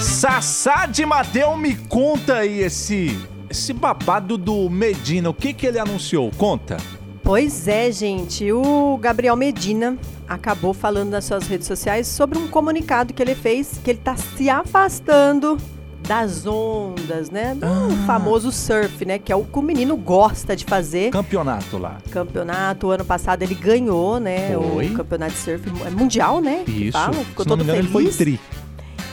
Sassá de Mateu, me conta aí esse, esse babado do Medina. O que, que ele anunciou? Conta. Pois é, gente. O Gabriel Medina acabou falando nas suas redes sociais sobre um comunicado que ele fez que ele está se afastando das ondas, né? Do Ah. famoso surf, né? Que é o que o menino gosta de fazer. Campeonato lá. Campeonato, o ano passado ele ganhou, né? Foi. O campeonato de surf mu- mundial, né? Isso. Fala, ficou Se não todo me engano, feliz. ele foi tri.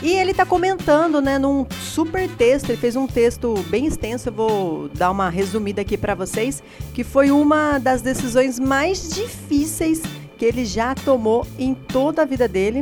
E ele tá comentando, né, num super texto, ele fez um texto bem extenso, eu vou dar uma resumida aqui pra vocês, que foi uma das decisões mais difíceis que ele já tomou em toda a vida dele,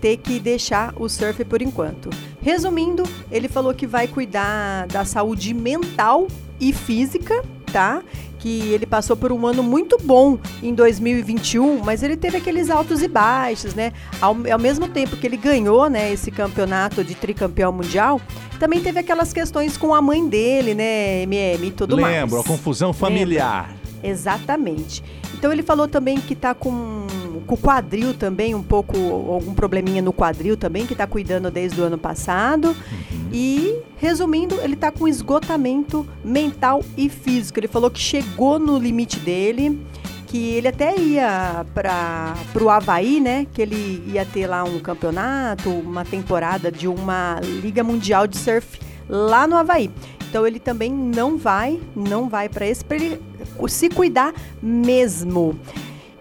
ter que deixar o surf por enquanto. Resumindo, ele falou que vai cuidar da saúde mental e física, tá? Que ele passou por um ano muito bom em 2021, mas ele teve aqueles altos e baixos, né? Ao, ao mesmo tempo que ele ganhou, né, esse campeonato de tricampeão mundial, também teve aquelas questões com a mãe dele, né, MM e tudo mais. Lembro, a confusão familiar. Exatamente. Então ele falou também que tá com, com o quadril também, um pouco, algum probleminha no quadril também, que tá cuidando desde o ano passado. Uhum. E, resumindo, ele tá com esgotamento mental e físico. Ele falou que chegou no limite dele, que ele até ia para o Havaí, né? Que ele ia ter lá um campeonato, uma temporada de uma Liga Mundial de Surf lá no Havaí. Então ele também não vai, não vai para esse, para ele se cuidar mesmo.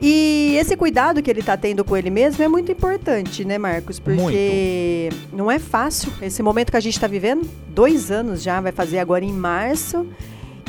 E esse cuidado que ele tá tendo com ele mesmo é muito importante, né, Marcos? Porque não é fácil esse momento que a gente tá vivendo. Dois anos já, vai fazer agora em março.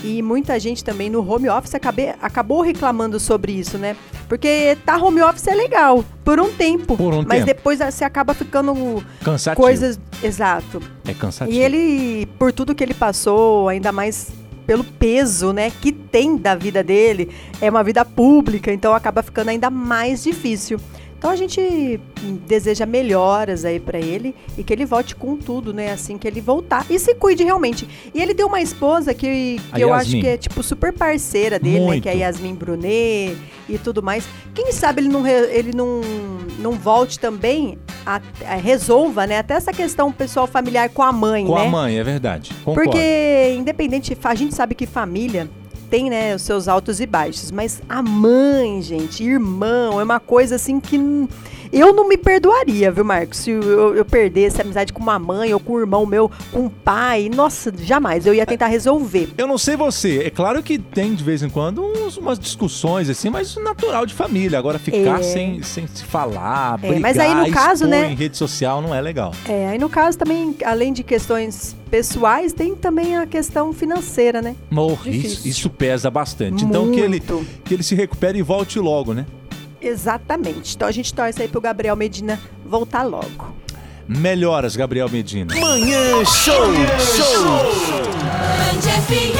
E muita gente também no home office acabou reclamando sobre isso, né? Porque tá home office é legal, por um tempo. Por um mas tempo. depois você acaba ficando Cansativo. coisas. Exato. É cansativo. E ele, por tudo que ele passou, ainda mais pelo peso, né, que tem da vida dele, é uma vida pública, então acaba ficando ainda mais difícil. Então a gente deseja melhoras aí pra ele e que ele volte com tudo, né, assim que ele voltar e se cuide realmente. E ele tem uma esposa que, que eu acho que é tipo super parceira dele, né, que é a Yasmin Brunet e tudo mais. Quem sabe ele não ele não, não volte também a, a- resolva, né, até essa questão pessoal familiar com a mãe, Com né? a mãe, é verdade. Concordo. Porque, independente, a gente sabe que família tem, né, os seus altos e baixos, mas a mãe, gente, irmão, é uma coisa assim que eu não me perdoaria, viu, Marcos? Se eu, eu perdesse a amizade com uma mãe ou com um irmão meu, com um pai, nossa, jamais. Eu ia tentar resolver. Eu não sei você, é claro que tem de vez em quando uns- umas discussões assim, mas natural de família. Agora ficar É. sem, sem se falar, É, brigar, mas aí no caso, expor né- em rede social não é legal. É, aí no caso também, além de questões pessoais, tem também a questão financeira, né? Difícil. isso, isso pesa bastante. Então que ele, Muito. que ele se recupere e volte logo, né? Exatamente. Então a gente torce aí pro Gabriel Medina voltar logo. Melhoras, Gabriel Medina. Manhã Show. Show. Band FM.